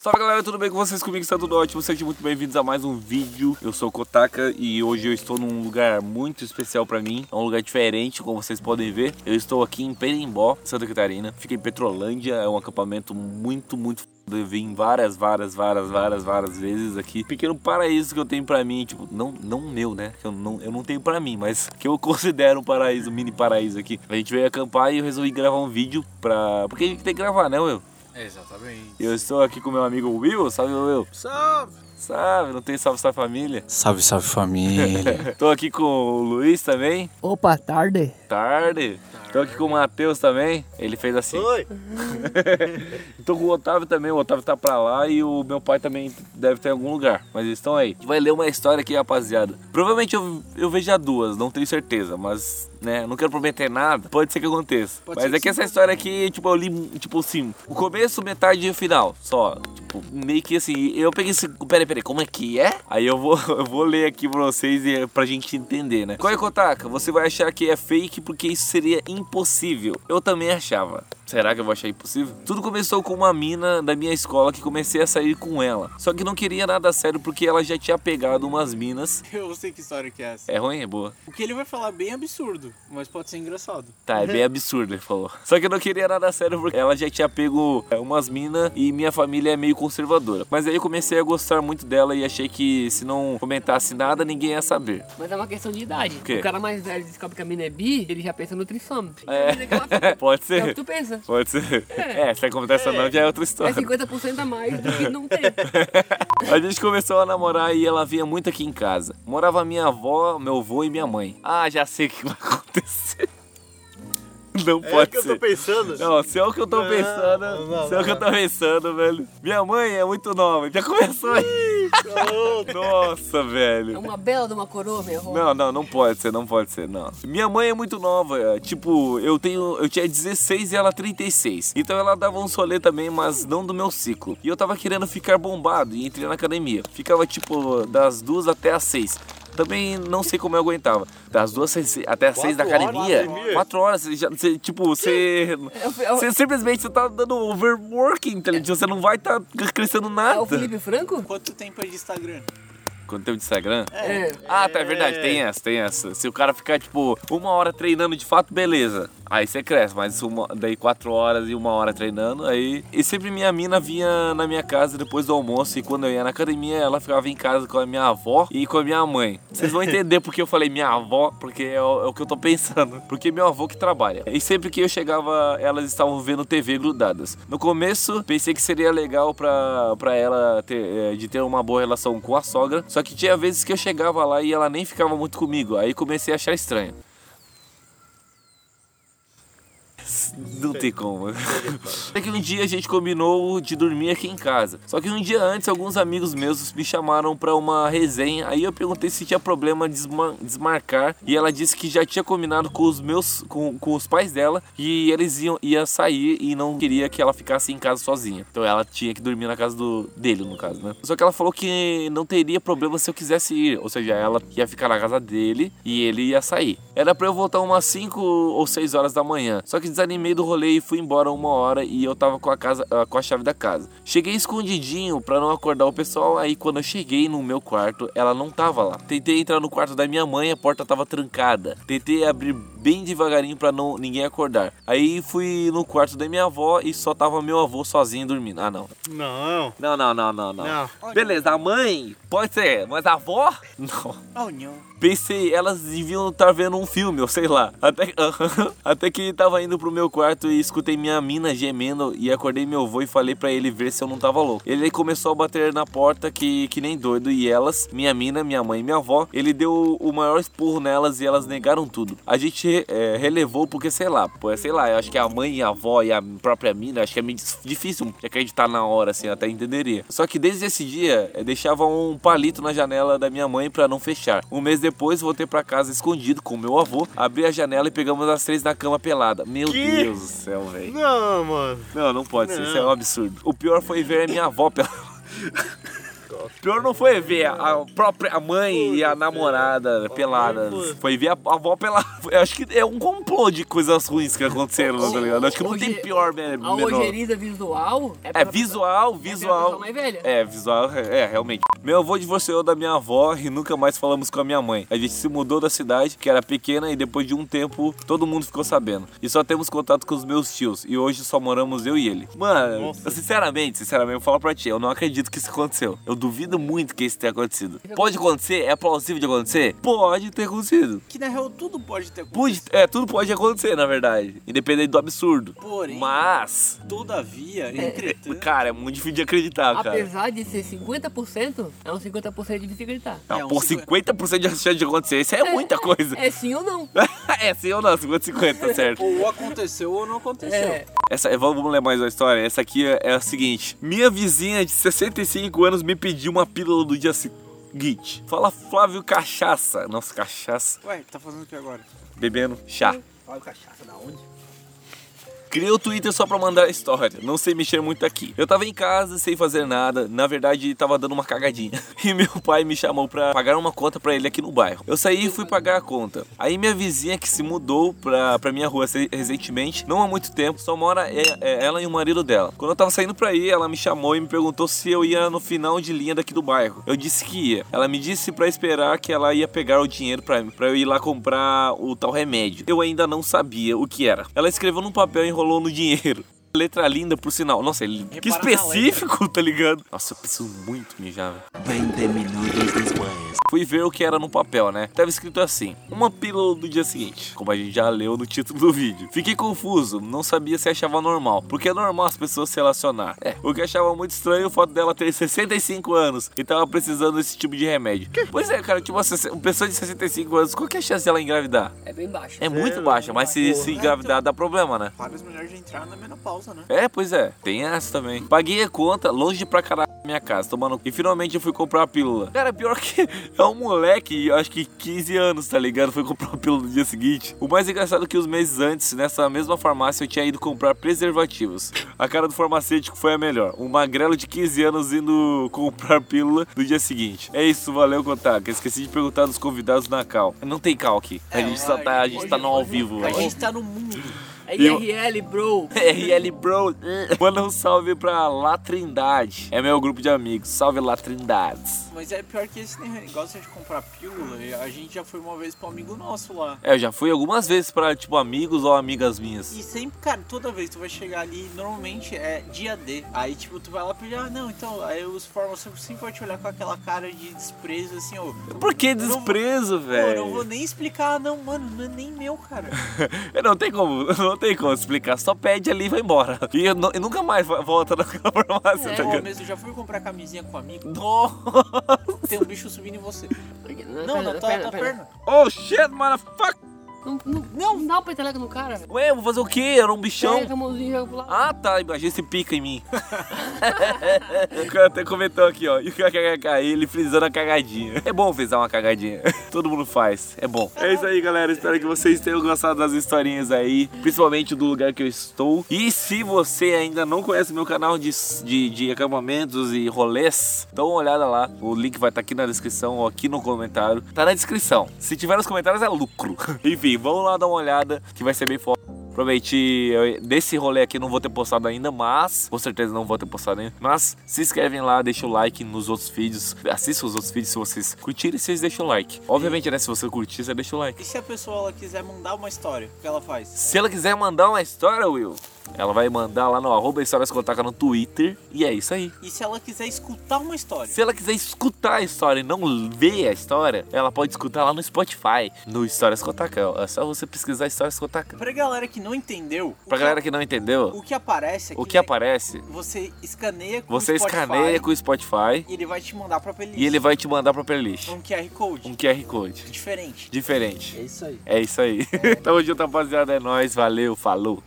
Fala galera, tudo bem com vocês? Comigo está tudo ótimo, sejam muito bem-vindos a mais um vídeo. Eu sou o Kotaka e hoje eu estou num lugar muito especial pra mim, é um lugar diferente, como vocês podem ver. Eu estou aqui em Perimbó, Santa Catarina, fica em Petrolândia, é um acampamento muito, muito eu vim várias, várias, várias, várias, várias vezes aqui. Pequeno paraíso que eu tenho pra mim, tipo, não, não meu, né? Que eu não, eu não tenho pra mim, mas que eu considero um paraíso, um mini paraíso aqui. A gente veio acampar e eu resolvi gravar um vídeo pra. Porque a gente tem que gravar, né, Will? Exatamente. Eu estou aqui com meu amigo Will, salve Will. Salve! Salve, não tem salve salve família? Salve, salve família. Tô aqui com o Luiz também. Opa, tarde. Tarde. Tô aqui com o Matheus também. Ele fez assim. Oi! Tô com o Otávio também. O Otávio tá pra lá e o meu pai também deve estar em algum lugar. Mas eles estão aí. A gente vai ler uma história aqui, rapaziada. Provavelmente eu, eu vejo a duas, não tenho certeza. Mas, né, não quero prometer nada. Pode ser que aconteça. Pode mas é que que essa história aqui, tipo, eu li, tipo assim, o começo, metade e o final. Só. Tipo, meio que assim, eu peguei esse. Peraí, peraí, como é que é? Aí eu vou, eu vou ler aqui pra vocês e pra gente entender, né? Qual é, Kotaka? Você vai achar que é fake porque isso seria impossível. Eu também achava. Será que eu vou achar impossível? Tudo começou com uma mina da minha escola que comecei a sair com ela. Só que não queria nada sério porque ela já tinha pegado umas minas. Eu sei que história que é essa. É ruim, é boa. O que ele vai falar é bem absurdo, mas pode ser engraçado. Tá, é bem absurdo, ele falou. Só que eu não queria nada sério porque ela já tinha pego é, umas minas e minha família é meio conservadora. Mas aí eu comecei a gostar muito dela e achei que se não comentasse nada, ninguém ia saber. Mas é uma questão de idade. quê? O cara mais velho descobre que a mina é bi, ele já pensa no trissômetro. É. Pode É o ser. que tu pensa. Pode ser. É, se acontece ou não, já é outra É história. 50% a mais do que não tem. A gente começou a namorar e ela vinha muito aqui em casa. Morava minha avó, meu avô e minha mãe. Ah, já sei o que vai acontecer. Não É pode o que eu ser. tô pensando. Não, se é o que eu tô Não, pensando, não, se é o que eu não. tô pensando, velho. Minha mãe é muito nova, já começou aí. Nossa, É velho. uma bela de uma coroa, minha avó. Não, não, não pode ser, não pode ser, não. Minha mãe é muito nova, é, tipo, eu tenho, eu tinha 16 e ela 36. Então ela dava um solê também, mas não do meu ciclo. E eu tava querendo ficar bombado e entrei na academia. Ficava tipo das duas até as seis. Também não sei como eu aguentava. Das duas seis- até as seis da horas academia. academia? Quatro horas, você já, você, tipo, você. É é Você simplesmente você tá dando overworking, tá ligado? Você não vai tá crescendo é o nada. Felipe Franco? Quanto tempo é de Instagram? Quanto tempo de Instagram? É. Ah, tá, é verdade, tem essa, tem essa. Se o cara ficar, tipo, uma hora treinando de fato, beleza. Aí você cresce, mas uma, daí quatro horas e uma hora treinando, aí... E sempre minha mina vinha na minha casa depois do almoço, e quando eu ia na academia, ela ficava em casa com a minha avó e com a minha mãe. Vocês vão entender porque eu falei minha avó, porque é o, é o que eu tô pensando. Porque é meu avô que trabalha. E sempre que eu chegava, elas estavam vendo TV grudadas. No começo, pensei que seria legal pra, pra ela ter, eh, de ter uma boa relação com a sogra, só que tinha vezes que eu chegava lá e ela nem ficava muito comigo. Aí comecei a achar estranho. Não tem como. É que um dia a gente combinou de dormir aqui em casa. Só que um dia antes, alguns amigos meus me chamaram pra uma resenha. Aí eu perguntei se tinha problema desma- desmarcar. E ela disse que já tinha combinado com os meus, com, com os pais dela, e eles iam ia sair e não queria que ela ficasse em casa sozinha. Então ela tinha que dormir na casa do, dele, no caso, né? Só que ela falou que não teria problema se eu quisesse ir. Ou seja, ela ia ficar na casa dele e ele ia sair. Era pra eu voltar umas 5 ou 6 horas da manhã. Só que desanimei do rolê e fui embora uma hora e eu tava com a casa ah, com a chave da casa. Cheguei escondidinho pra não acordar o pessoal. Aí quando eu cheguei no meu quarto, ela não tava lá. Tentei entrar no quarto da minha mãe, a porta tava trancada. Tentei abrir bem devagarinho pra não ninguém acordar. Aí fui no quarto da minha avó e só tava meu avô sozinho dormindo. Ah, não. Não. Não, não, não, não, não. Não. Beleza, a mãe pode ser, mas a avó? Não. Oh, não. Pensei, elas deviam estar vendo um filme, ou sei lá. Até, até que tava indo pro meu quarto e escutei minha mina gemendo e acordei meu avô e falei pra ele ver se eu não tava louco. Ele começou a bater na porta que, que nem doido e elas, minha mina, minha mãe e minha avó, ele deu o maior esporro nelas e elas negaram tudo. A gente é, relevou porque, sei lá, pô, sei lá, eu acho que a mãe e a avó e a própria mina, acho que é meio difícil de acreditar na hora, assim, até entenderia. Só que desde esse dia, eu deixava um palito na janela da minha mãe pra não fechar. Um mês depois, voltei pra casa escondido com meu avô, abri a janela e pegamos as três na cama pelada. Meu Que? Deus do céu, velho. Não, mano. Não, não pode ser, Não. isso é um absurdo. O pior foi ver a minha avó pelada. Pior não foi ver a própria mãe e a namorada peladas. Foi ver a avó pelada. Eu acho que é um complô de coisas ruins que aconteceram, tá ligado? Acho que não tem pior me- A menor. ojeriza visual é, É visual, é visual. É, visual, é, realmente. Meu avô divorciou da minha avó e nunca mais falamos com a minha mãe. A gente se mudou da cidade, que era pequena, e depois de um tempo todo mundo ficou sabendo. E só temos contato com os meus tios. E hoje só moramos eu e ele. Mano, sinceramente, sinceramente, eu falo pra ti, eu não acredito que isso aconteceu. Eu duvido muito que isso tenha acontecido. Pode acontecer? É plausível de acontecer? Pode ter acontecido. Que na real tudo pode ter acontecido. é, tudo pode acontecer, na verdade. Independente do absurdo. Porém, Mas, todavia, entretanto, cara, é muito difícil de acreditar, cara. Apesar de ser 50%, é um 50% de acreditar. Não, É, um pô, 50% de chance de acontecer, isso é muita coisa. É sim ou não? É sim ou não, 50-50, tá certo. ou aconteceu ou não aconteceu. É. Essa, vamos ler mais uma história. Essa aqui é, é a seguinte: Minha vizinha de 65 anos me pediu uma pílula do dia seguinte. Fala Flávio Cachaça. Nossa, cachaça. Ué, tá fazendo o que agora? Bebendo chá. Olha o cachaça da onde? Criei o Twitter só pra mandar história. Não sei mexer muito aqui. Eu tava em casa sem fazer nada. Na verdade, tava dando uma cagadinha. E meu pai me chamou pra pagar uma conta pra ele aqui no bairro. Eu saí e fui pagar a conta. Aí minha vizinha que se mudou pra, pra minha rua recentemente, não há muito tempo, só mora é- ela e o marido dela. Quando eu tava saindo pra ir, ela me chamou e me perguntou se eu ia no final de linha daqui do bairro. Eu disse que ia. Ela me disse pra esperar que ela ia pegar o dinheiro pra, pra eu ir lá comprar o tal remédio. Eu ainda não sabia o que era. Ela escreveu num papel e enrolou no dinheiro. Letra linda, por sinal. Nossa, ele, que Repara específico, tá ligado? Nossa, eu preciso muito mijar, velho. 20 minutos después. Fui ver o que era no papel, né? Tava escrito assim: uma pílula do dia seguinte, como a gente já leu no título do vídeo. Fiquei confuso, não sabia se achava normal, porque é normal as pessoas se relacionar. É, o que achava muito estranho é o fato dela ter 65 anos e tava precisando desse tipo de remédio. Pois é, cara, tipo, uma pessoa de 65 anos, qual que é a chance dela engravidar? É bem baixo. É muito baixa, mas se, se engravidar dá problema, né? Várias mulheres já entraram na menopausa, né? É, pois é, tem essa também. Paguei a conta longe pra caralho da minha casa, tomando. E finalmente eu fui comprar a pílula. Cara, pior que é um moleque, acho que 15 anos, tá ligado? Foi comprar a pílula no dia seguinte. O mais engraçado é que os meses antes, nessa mesma farmácia, eu tinha ido comprar preservativos. A cara do farmacêutico foi a melhor. Um magrelo de 15 anos indo comprar pílula no dia seguinte. É isso, valeu, Kotaka. Esqueci de perguntar dos convidados na cal. Não tem cal aqui. A É, gente só tá, a gente hoje- tá no ao hoje- vivo. A velho. gente tá no mundo. É IRL, bro. RL Bro, manda um salve pra Latrindade. É meu grupo de amigos. Salve Latrindades. Mas é pior que esse negócio de comprar pílula. A gente já foi uma vez pra um amigo nosso lá. É, eu já fui algumas vezes pra, tipo, amigos ou amigas minhas. E sempre, cara, toda vez tu vai chegar ali, normalmente é dia D. Aí, tipo, tu vai lá pedir, ah, não, então, aí os farmacêuticos sempre vai te olhar com aquela cara de desprezo, assim, ó. Por que Eu desprezo, Pô, eu não vou velho? nem explicar, não, mano, não é nem meu, cara. Não tem como, não tem como explicar. Só pede ali e vai embora. E, eu nu- nunca mais vo- volta naquela farmácia, É, tá ligado? mesmo, já fui comprar camisinha com um amigo, Nossa. Tem um bicho subindo em você. Não, Não, na tua, tua perna. Oh, shit, motherfucker. Não, não, não dá pra entregar no cara. Ué, eu vou fazer o quê? Era um bichão. Pega a mãozinha e joga pro lado. Ah, tá. Imagina esse pica em mim. o cara até comentou aqui, ó. E o KKK, ele frisando a cagadinha. É bom frisar uma cagadinha. Todo mundo faz. É bom. É isso aí, galera. Espero que vocês tenham gostado das historinhas aí. Principalmente do lugar que eu estou. E se você ainda não conhece meu canal de, de, de acampamentos e rolês, dá uma olhada lá. O link vai estar aqui na descrição ou aqui no comentário. Tá na descrição. Se tiver nos comentários é lucro. Enfim, vamos lá dar uma olhada que vai ser bem foda. Prometi, eu- desse rolê aqui não vou ter postado ainda, mas com certeza não vou ter postado ainda. Mas se inscrevem lá, deixa o like nos outros vídeos, assista os outros vídeos se vocês curtirem, vocês deixam o like. Obviamente, né, se você curtir, você deixa o like. E se a pessoa ela quiser mandar uma história, o que ela faz? Se ela quiser mandar uma história, Will, ela vai mandar lá no arroba Histórias Contaca no Twitter. E é isso aí. E se ela quiser escutar uma história? Se ela quiser escutar a história e não ver a história, ela pode escutar lá no Spotify, no Histórias Contaca. É só você pesquisar Histórias Contaca. Pra galera que não entendeu, Pra que- galera que não entendeu, o que aparece aqui o que aparece, Você escaneia com você o Spotify escaneia com o Spotify e ele vai te mandar pra playlist. e ele vai te mandar pra playlist. um QR Code Um QR Code. diferente. Diferente. É isso aí. É isso aí. Tamo junto, rapaziada. É nóis. Valeu, falou.